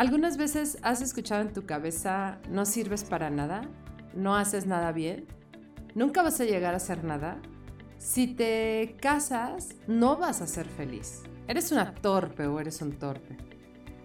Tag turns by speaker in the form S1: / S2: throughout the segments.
S1: ¿Algunas veces has escuchado en tu cabeza no sirves para nada? ¿No haces nada bien? ¿Nunca vas a llegar a hacer nada? Si te casas, no vas a ser feliz. ¿Eres una torpe o eres un torpe?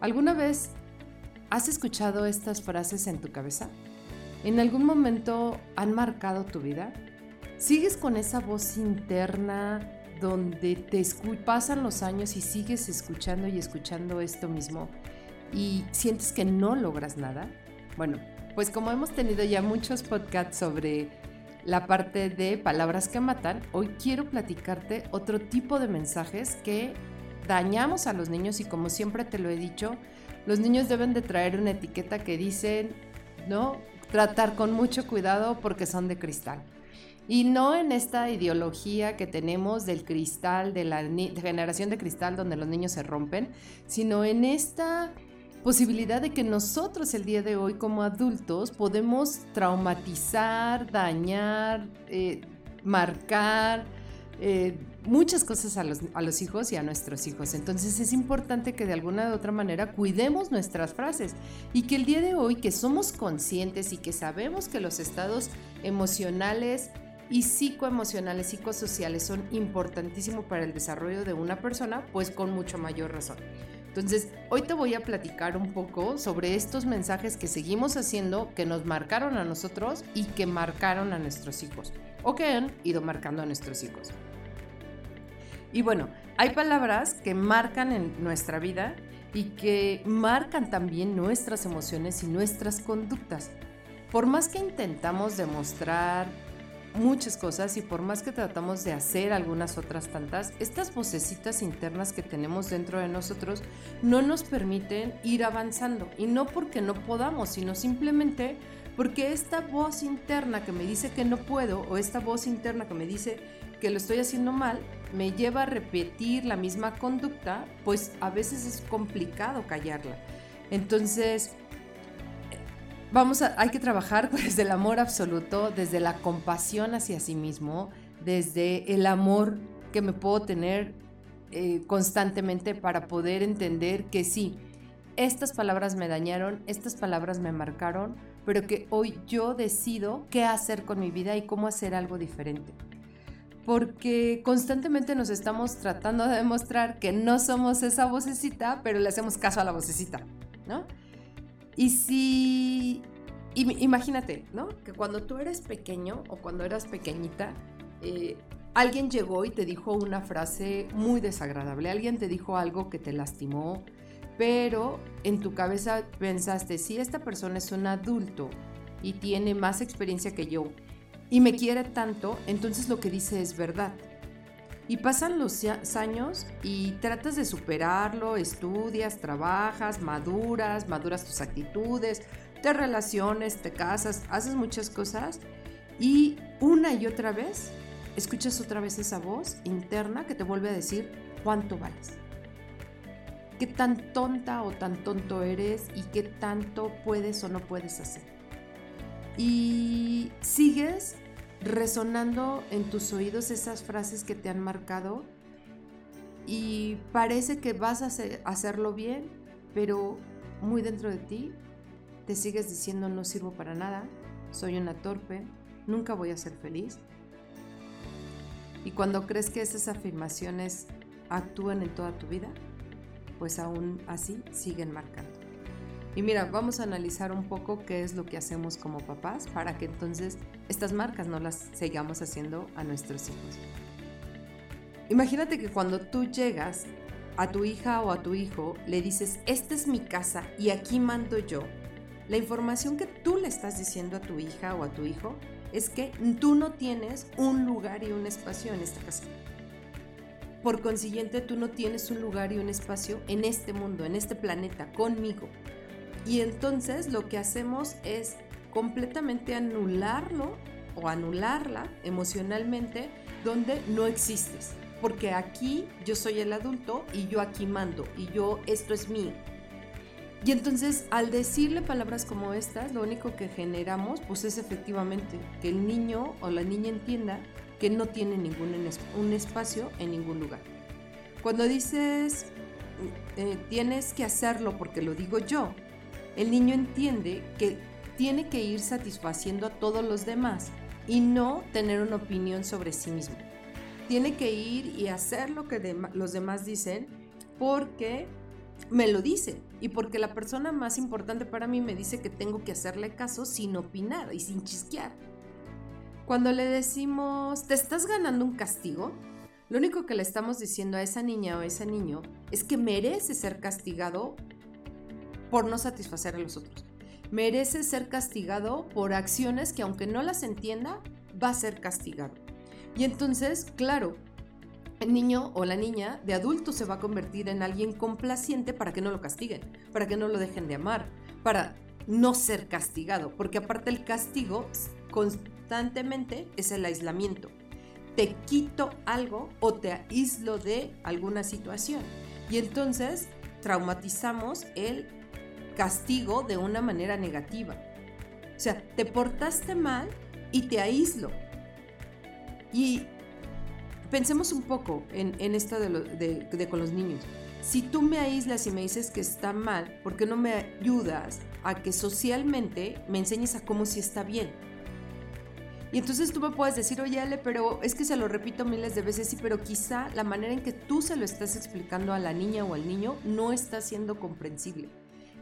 S1: ¿Alguna vez has escuchado estas frases en tu cabeza? ¿En algún momento han marcado tu vida? ¿Sigues con esa voz interna donde te pasan los años y sigues escuchando y escuchando esto mismo y sientes que no logras nada? Bueno, pues como hemos tenido ya muchos podcasts sobre la parte de palabras que matan, hoy quiero platicarte otro tipo de mensajes que dañamos a los niños y como siempre te lo he dicho, los niños deben de traer una etiqueta que dicen, ¿no? Tratar con mucho cuidado porque son de cristal. Y no en esta ideología que tenemos del cristal, de la generación de cristal donde los niños se rompen, sino en esta posibilidad de que nosotros el día de hoy como adultos podemos traumatizar, dañar, eh, marcar eh, muchas cosas a los, a los hijos y a nuestros hijos. Entonces es importante que de alguna u otra manera cuidemos nuestras frases y que el día de hoy que somos conscientes y que sabemos que los estados emocionales y psicoemocionales, psicosociales son importantísimos para el desarrollo de una persona, pues con mucho mayor razón. Entonces, hoy te voy a platicar un poco sobre estos mensajes que seguimos haciendo, que nos marcaron a nosotros y que marcaron a nuestros hijos, o que han ido marcando a nuestros hijos. Y bueno, hay palabras que marcan en nuestra vida y que marcan también nuestras emociones y nuestras conductas. Por más que intentamos demostrar muchas cosas y por más que tratamos de hacer algunas otras tantas, estas vocecitas internas que tenemos dentro de nosotros no nos permiten ir avanzando. Y no porque no podamos, sino simplemente porque esta voz interna que me dice que no puedo o esta voz interna que me dice que lo estoy haciendo mal, me lleva a repetir la misma conducta, pues a veces es complicado callarla. Entonces, vamos a, hay que trabajar desde el amor absoluto, desde la compasión hacia sí mismo, desde el amor que me puedo tener eh, constantemente para poder entender que sí, estas palabras me dañaron, estas palabras me marcaron, pero que hoy yo decido qué hacer con mi vida y cómo hacer algo diferente. Porque constantemente nos estamos tratando de demostrar que no somos esa vocecita, pero le hacemos caso a la vocecita, ¿no? Y si, imagínate, ¿no? Que cuando tú eres pequeño o cuando eras pequeñita, eh, alguien llegó y te dijo una frase muy desagradable, alguien te dijo algo que te lastimó, pero en tu cabeza pensaste, si esta persona es un adulto y tiene más experiencia que yo y me quiere tanto, entonces lo que dice es verdad. Y pasan los años y tratas de superarlo, estudias, trabajas, maduras, maduras tus actitudes, te relaciones, te casas, haces muchas cosas y una y otra vez escuchas otra vez esa voz interna que te vuelve a decir cuánto vales. Qué tan tonta o tan tonto eres y qué tanto puedes o no puedes hacer. Y sigues resonando en tus oídos esas frases que te han marcado y parece que vas a hacerlo bien, pero muy dentro de ti te sigues diciendo no sirvo para nada, soy una torpe, nunca voy a ser feliz. Y cuando crees que esas afirmaciones actúan en toda tu vida, pues aún así siguen marcando. Y mira, vamos a analizar un poco qué es lo que hacemos como papás para que entonces estas marcas no las sigamos haciendo a nuestros hijos. Imagínate que cuando tú llegas a tu hija o a tu hijo, le dices, esta es mi casa y aquí mando yo. La información que tú le estás diciendo a tu hija o a tu hijo es que tú no tienes un lugar y un espacio en esta casa. Por consiguiente, tú no tienes un lugar y un espacio en este mundo, en este planeta, conmigo. Y entonces lo que hacemos es completamente anularlo o anularla emocionalmente donde no existes. Porque aquí yo soy el adulto y yo aquí mando y yo esto es mío. Y entonces al decirle palabras como estas, lo único que generamos pues es efectivamente que el niño o la niña entienda que no tiene ningún un espacio en ningún lugar. Cuando dices eh, tienes que hacerlo porque lo digo yo, el niño entiende que tiene que ir satisfaciendo a todos los demás y no tener una opinión sobre sí mismo. Tiene que ir y hacer lo que los demás dicen porque me lo dicen y porque la persona más importante para mí me dice que tengo que hacerle caso sin opinar y sin chisquear. Cuando le decimos, ¿te estás ganando un castigo? Lo único que le estamos diciendo a esa niña o a ese niño es que merece ser castigado por no satisfacer a los otros merece ser castigado por acciones que aunque no las entienda, va a ser castigado. Y entonces, claro, el niño o la niña de adulto se va a convertir en alguien complaciente para que no lo castiguen, para que no lo dejen de amar, para no ser castigado, porque aparte el castigo constantemente es el aislamiento. Te quito algo o te aíslo de alguna situación. Y entonces traumatizamos el castigo de una manera negativa. O sea, te portaste mal y te aíslo. Y pensemos un poco en, esto de, con los niños. Si tú me aíslas y me dices que está mal, ¿por qué no me ayudas a que socialmente me enseñes a cómo si está bien? Y entonces tú me puedes decir, oye Ale, pero es que se lo repito miles de veces, sí, pero quizá la manera en que tú se lo estás explicando a la niña o al niño no está siendo comprensible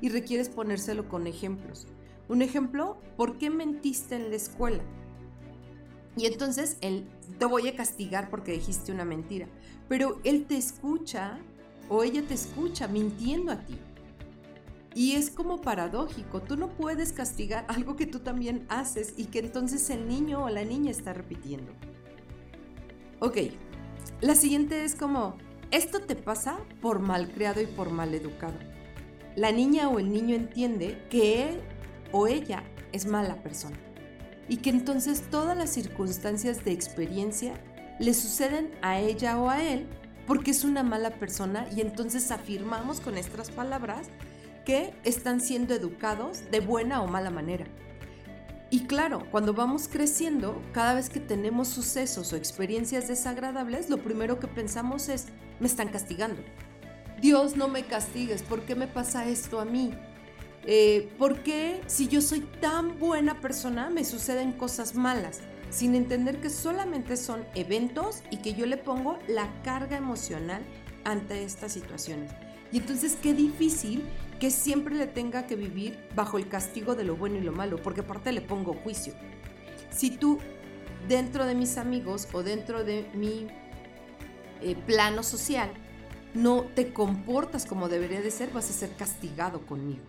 S1: y requieres ponérselo con ejemplos. Un ejemplo, ¿por qué mentiste en la escuela? Y entonces él te voy a castigar porque dijiste una mentira. Pero él te escucha o ella te escucha mintiendo a ti. Y es como paradójico, tú no puedes castigar algo que tú también haces y que entonces el niño o la niña está repitiendo. Ok, la siguiente es como, esto te pasa por mal creado y por mal educado la niña o el niño entiende que él o ella es mala persona y que entonces todas las circunstancias de experiencia le suceden a ella o a él porque es una mala persona y entonces afirmamos con estas palabras que están siendo educados de buena o mala manera. Y claro, cuando vamos creciendo, cada vez que tenemos sucesos o experiencias desagradables, lo primero que pensamos es, me están castigando, Dios no me castigues, ¿por qué me pasa esto a mí? Eh, ¿Por qué si yo soy tan buena persona me suceden cosas malas? Sin entender que solamente son eventos y que yo le pongo la carga emocional ante estas situaciones. Y entonces qué difícil que siempre le tenga que vivir bajo el castigo de lo bueno y lo malo, porque aparte le pongo juicio. Si tú dentro de mis amigos o dentro de mi eh, plano social no te comportas como debería de ser, vas a ser castigado conmigo.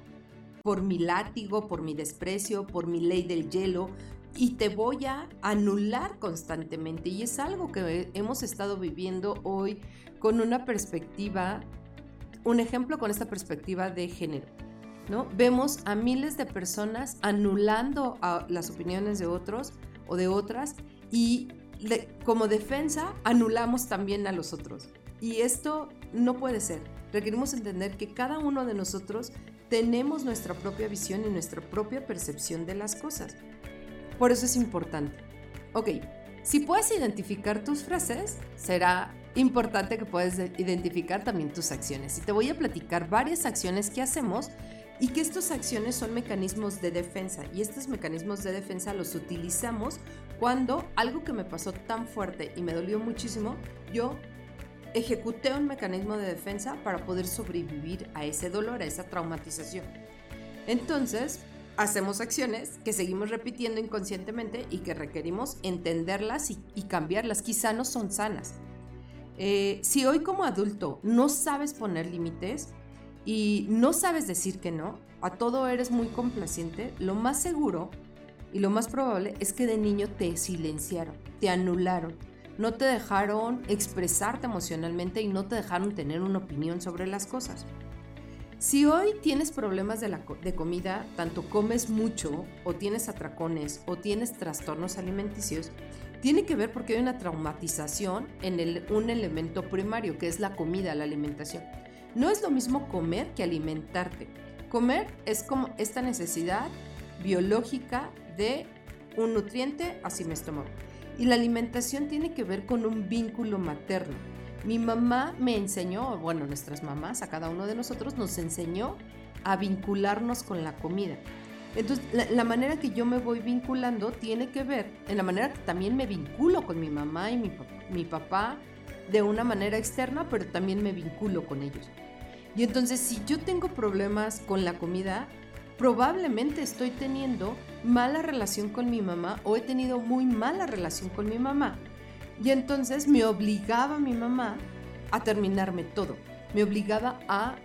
S1: Por mi látigo, por mi desprecio, por mi ley del hielo, y te voy a anular constantemente. Y es algo que hemos estado viviendo hoy con una perspectiva, un ejemplo con esta perspectiva de género. ¿no? Vemos a miles de personas anulando las opiniones de otros o de otras y como defensa anulamos también a los otros. Y esto no puede ser. Requerimos entender que cada uno de nosotros tenemos nuestra propia visión y nuestra propia percepción de las cosas. Por eso es importante. Ok, si puedes identificar tus frases, será importante que puedas identificar también tus acciones. Y te voy a platicar varias acciones que hacemos y que estas acciones son mecanismos de defensa. Y estos mecanismos de defensa los utilizamos cuando algo que me pasó tan fuerte y me dolió muchísimo, yo ejecuté un mecanismo de defensa para poder sobrevivir a ese dolor, a esa traumatización. Entonces, hacemos acciones que seguimos repitiendo inconscientemente y que requerimos entenderlas y, cambiarlas. Quizá no son sanas. Eh, si hoy como adulto no sabes poner límites y no sabes decir que no, a todo eres muy complaciente, lo más seguro y lo más probable es que de niño te silenciaron, te anularon no te dejaron expresarte emocionalmente y no te dejaron tener una opinión sobre las cosas. Si hoy tienes problemas de, comida, tanto comes mucho o tienes atracones o tienes trastornos alimenticios, tiene que ver porque hay una traumatización en un elemento primario, que es la comida, la alimentación. No es lo mismo comer que alimentarte. Comer es como esta necesidad biológica de un nutriente hacia mi estómago. Y la alimentación tiene que ver con un vínculo materno. Mi mamá me enseñó, bueno, nuestras mamás, a cada uno de nosotros nos enseñó a vincularnos con la comida. Entonces, la, manera que yo me voy vinculando tiene que ver en la manera que también me vinculo con mi mamá y mi, mi papá de una manera externa, pero también me vinculo con ellos. Y entonces, si yo tengo problemas con la comida, probablemente estoy teniendo mala relación con mi mamá o he tenido muy mala relación con mi mamá. Y entonces me obligaba mi mamá a terminarme todo. Me obligaba a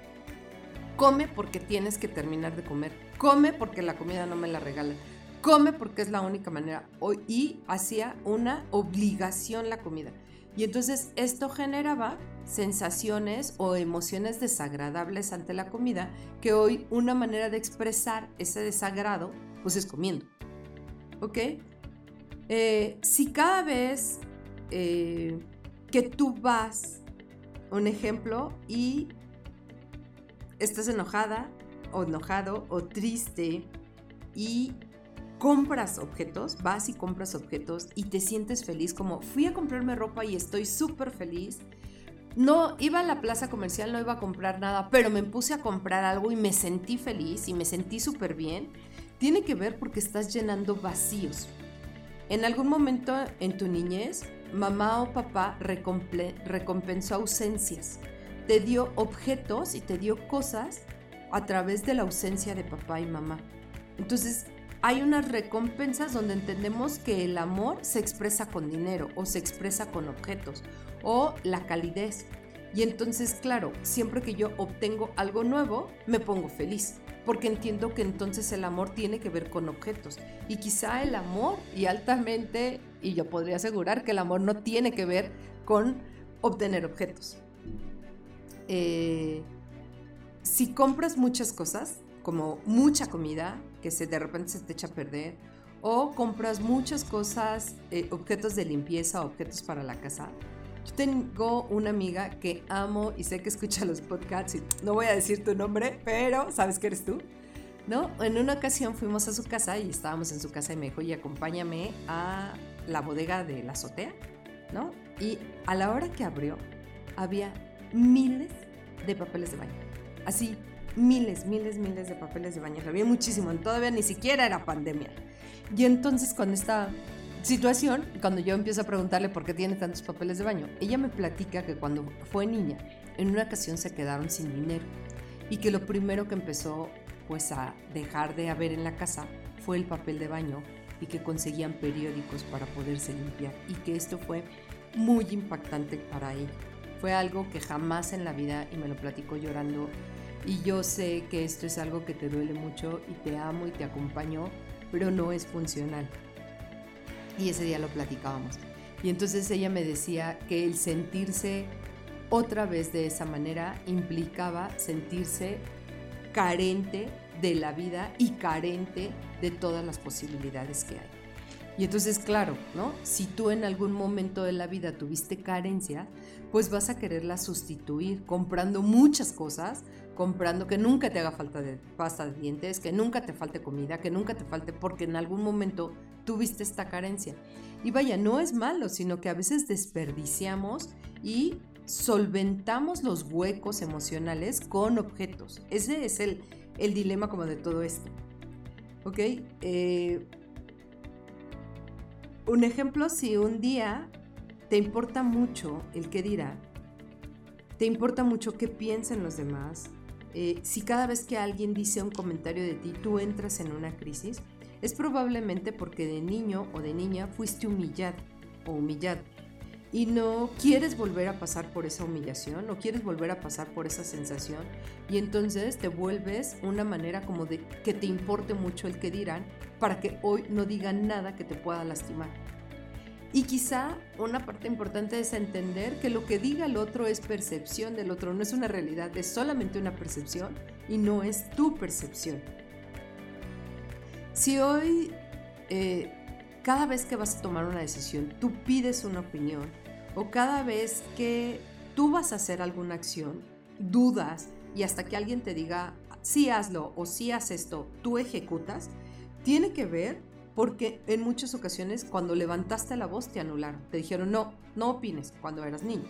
S1: come porque tienes que terminar de comer. Come porque la comida no me la regala. Come porque es la única manera. Y hacía una obligación la comida. Y entonces esto generaba sensaciones o emociones desagradables ante la comida, que hoy una manera de expresar ese desagrado, pues es comiendo. ¿Ok? Eh, si cada vez eh, que tú vas, un ejemplo, y estás enojada o enojado o triste y compras objetos, vas y compras objetos y te sientes feliz, como fui a comprarme ropa y estoy súper feliz. No iba a la plaza comercial, no iba a comprar nada, pero me puse a comprar algo y me sentí feliz y me sentí súper bien. Tiene que ver porque estás llenando vacíos. En algún momento en tu niñez, mamá o papá recompensó ausencias. Te dio objetos y te dio cosas a través de la ausencia de papá y mamá. Entonces, hay unas recompensas donde entendemos que el amor se expresa con dinero o se expresa con objetos o la calidez. Y entonces, claro, siempre que yo obtengo algo nuevo, me pongo feliz, porque entiendo que entonces el amor tiene que ver con objetos. Y quizá el amor, y altamente, y yo podría asegurar que el amor no tiene que ver con obtener objetos. Eh, si compras muchas cosas, como mucha comida, que se, de repente se te echa a perder, o compras muchas cosas, eh, objetos de limpieza, objetos para la casa. Yo tengo una amiga que amo y sé que escucha los podcasts y no voy a decir tu nombre, pero sabes que eres tú. ¿No? En una ocasión fuimos a su casa y estábamos en su casa y me dijo, y acompáñame a la bodega de la azotea, ¿no? Y a la hora que abrió, había miles de papeles de baño. Así, miles, miles, miles de papeles de baño. Había muchísimo, todavía ni siquiera era pandemia. Y entonces con esta situación, cuando yo empiezo a preguntarle por qué tiene tantos papeles de baño, ella me platica que cuando fue niña, en una ocasión se quedaron sin dinero y que lo primero que empezó pues a dejar de haber en la casa fue el papel de baño y que conseguían periódicos para poderse limpiar y que esto fue muy impactante para ella. Fue algo que jamás en la vida, y me lo platicó llorando, y yo sé que esto es algo que te duele mucho y te amo y te acompaño, pero no es funcional. Y ese día lo platicábamos. Y entonces ella me decía que el sentirse otra vez de esa manera implicaba sentirse carente de la vida y carente de todas las posibilidades que hay. Y entonces, claro, ¿no? Si tú en algún momento de la vida tuviste carencia, pues vas a quererla sustituir comprando muchas cosas, comprando que nunca te haga falta de pasta de dientes, que nunca te falte comida, que nunca te falte, porque en algún momento tuviste esta carencia. Y vaya, no es malo, sino que a veces desperdiciamos y solventamos los huecos emocionales con objetos. Ese es el, el dilema como de todo esto. ¿Ok? Eh, un ejemplo, si un día te importa mucho el qué dirá, te importa mucho qué piensan los demás, eh, si cada vez que alguien dice un comentario de ti tú entras en una crisis, es probablemente porque de niño o de niña fuiste humillado o humillado y no quieres volver a pasar por esa humillación, no quieres volver a pasar por esa sensación y entonces te vuelves una manera como de que te importe mucho el que dirán para que hoy no digan nada que te pueda lastimar. Y quizá una parte importante es entender que lo que diga el otro es percepción del otro, no es una realidad, es solamente una percepción y no es tu percepción. Si hoy, eh, cada vez que vas a tomar una decisión, tú pides una opinión, o cada vez que tú vas a hacer alguna acción, dudas y hasta que alguien te diga, sí hazlo o sí haz esto, tú ejecutas, tiene que ver porque en muchas ocasiones cuando levantaste la voz te anularon. Te dijeron, no, no opines cuando eras niño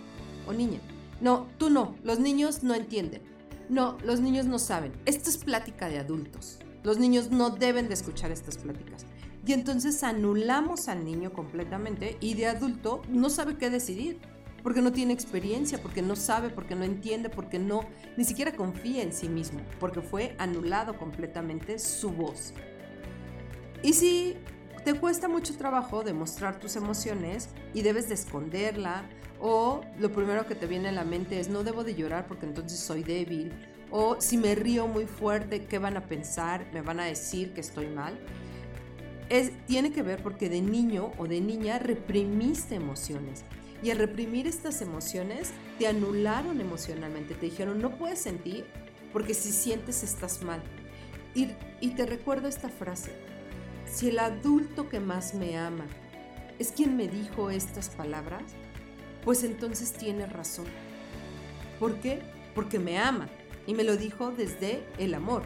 S1: o niña. No, tú no, los niños no entienden. No, los niños no saben. Esto es plática de adultos. Los niños no deben de escuchar estas pláticas. Y entonces anulamos al niño completamente y de adulto no sabe qué decidir porque no tiene experiencia, porque no sabe, porque no entiende, porque no, ni siquiera confía en sí mismo, porque fue anulado completamente su voz. Y si te cuesta mucho trabajo demostrar tus emociones y debes de esconderla, o lo primero que te viene a la mente es no debo de llorar porque entonces soy débil, o si me río muy fuerte, ¿qué van a pensar? ¿Me van a decir que estoy mal? Es, tiene que ver porque de niño o de niña reprimiste emociones y al reprimir estas emociones, te anularon emocionalmente. Te dijeron, no puedes sentir porque si sientes estás mal. Y, y te recuerdo esta frase. Si el adulto que más me ama es quien me dijo estas palabras, pues entonces tiene razón. ¿Por qué? Porque me ama y me lo dijo desde el amor.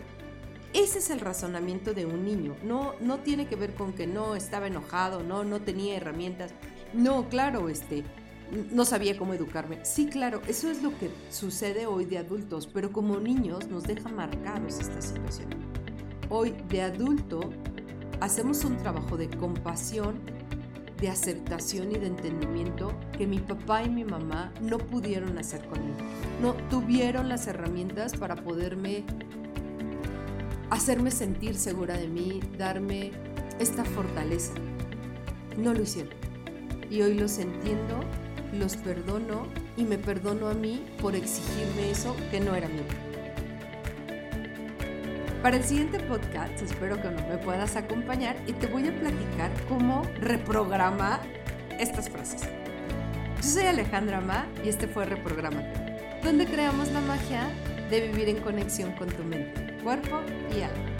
S1: Ese es el razonamiento de un niño. No, no tiene que ver con que no estaba enojado, no, no tenía herramientas. No, claro, este, no sabía cómo educarme. Sí, claro, eso es lo que sucede hoy de adultos, pero como niños nos deja marcados esta situación. Hoy de adulto hacemos un trabajo de compasión, de aceptación y de entendimiento que mi papá y mi mamá no pudieron hacer conmigo. No tuvieron las herramientas para poderme hacerme sentir segura de mí, darme esta fortaleza. No lo hicieron. Y hoy los entiendo los perdono y me perdono a mí por exigirme eso que no era mío. Para el siguiente podcast espero que me puedas acompañar y te voy a platicar cómo reprogramar estas frases. Yo soy Alejandra Ma y este fue Reprogramate, donde creamos la magia de vivir en conexión con tu mente, cuerpo y alma.